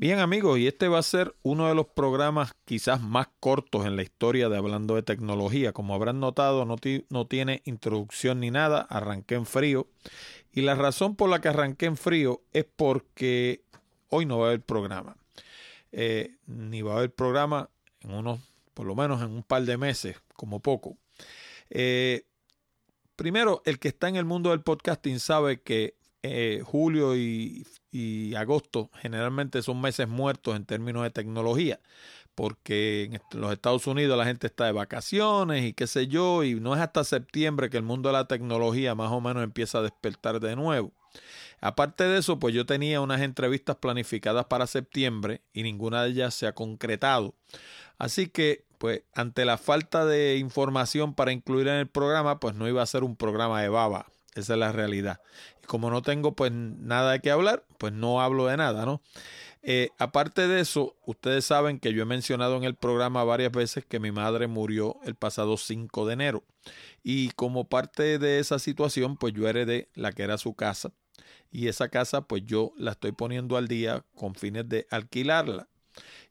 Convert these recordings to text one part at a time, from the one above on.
Bien amigos, y este va a ser uno de los programas quizás más cortos en la historia de Hablando de Tecnología. Como habrán notado, no, tiene introducción ni nada, arranqué en frío. Y la razón por la que arranqué en frío es porque hoy no va a haber programa. Eh, ni va a haber programa en unos, por lo menos en un par de meses, como poco. Eh, primero, el que está en el mundo del podcasting sabe que eh, julio y, agosto generalmente son meses muertos en términos de tecnología, porque en los Estados Unidos la gente está de vacaciones y qué sé yo, y no es hasta septiembre que el mundo de la tecnología más o menos empieza a despertar de nuevo. Aparte de eso, pues yo tenía unas entrevistas planificadas para septiembre y ninguna de ellas se ha concretado. Así que, pues, ante la falta de información para incluir en el programa, pues no iba a ser un programa de baba. Esa es la realidad. Como no tengo pues nada de qué hablar, pues no hablo de nada, ¿no? Eh, aparte de eso, ustedes saben que yo he mencionado en el programa varias veces que mi madre murió el pasado 5 de enero. Y como parte de esa situación, pues yo heredé la que era su casa. Y esa casa, pues yo la estoy poniendo al día con fines de alquilarla.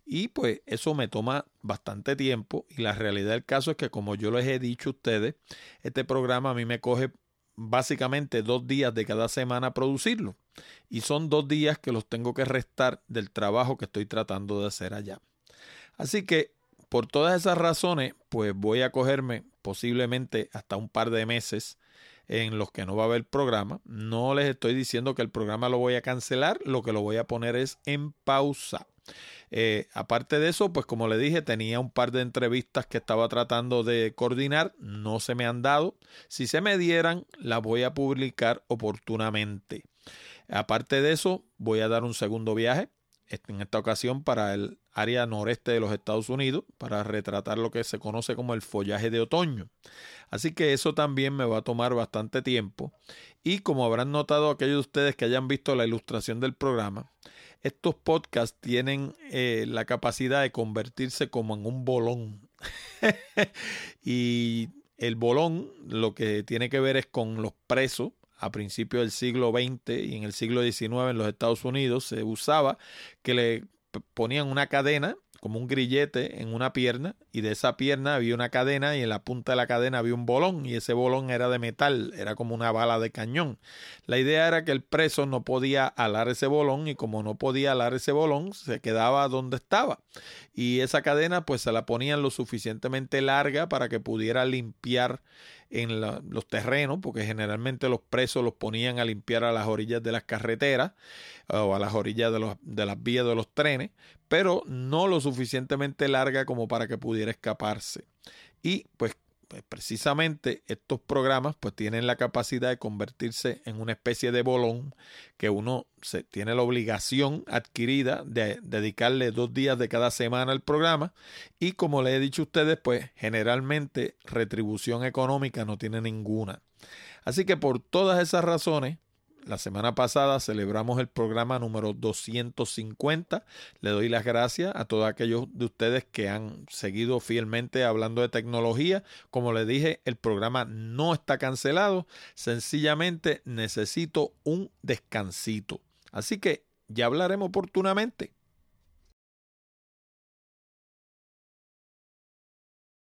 Y pues eso me toma bastante tiempo. Y la realidad del caso es que, como yo les he dicho a ustedes, este programa a mí me coge básicamente dos días de cada semana producirlo. Y son dos días que los tengo que restar del trabajo que estoy tratando de hacer allá. Así que por todas esas razones, pues voy a cogerme posiblemente hasta un par de meses en los que no va a haber programa. No les estoy diciendo que el programa lo voy a cancelar, lo que lo voy a poner es en pausa. Eh, aparte de eso, pues como le dije, tenía un par de entrevistas que estaba tratando de coordinar, no se me han dado. Si se me dieran, las voy a publicar oportunamente. Aparte de eso, voy a dar un segundo viaje, en esta ocasión para el área noreste de los Estados Unidos, para retratar lo que se conoce como el follaje de otoño. Así que eso también me va a tomar bastante tiempo. Y como habrán notado aquellos de ustedes que hayan visto la ilustración del programa, estos podcasts tienen eh, la capacidad de convertirse como en un bolón. y el bolón lo que tiene que ver es con los presos. A principios del siglo XX y en el siglo XIX en los Estados Unidos se usaba que le ponían una cadena como un grillete en una pierna y de esa pierna había una cadena y en la punta de la cadena había un bolón y ese bolón era de metal, era como una bala de cañón. La idea era que el preso no podía alar ese bolón y como no podía alar ese bolón se quedaba donde estaba y esa cadena pues se la ponían lo suficientemente larga para que pudiera limpiar en los terrenos, porque generalmente los presos los ponían a limpiar a las orillas de las carreteras o a las orillas de, de las vías de los trenes, pero no lo suficientemente larga como para que pudiera escaparse. Y pues pues precisamente estos programas pues tienen la capacidad de convertirse en una especie de bolón que uno se tiene la obligación adquirida de dedicarle dos días de cada semana al programa y como le he dicho a ustedes pues generalmente retribución económica no tiene ninguna. Así que por todas esas razones la semana pasada celebramos el programa número 250. Le doy las gracias a todos aquellos de ustedes que han seguido fielmente hablando de tecnología. Como les dije, el programa no está cancelado. Sencillamente necesito un descansito. Así que ya hablaremos oportunamente.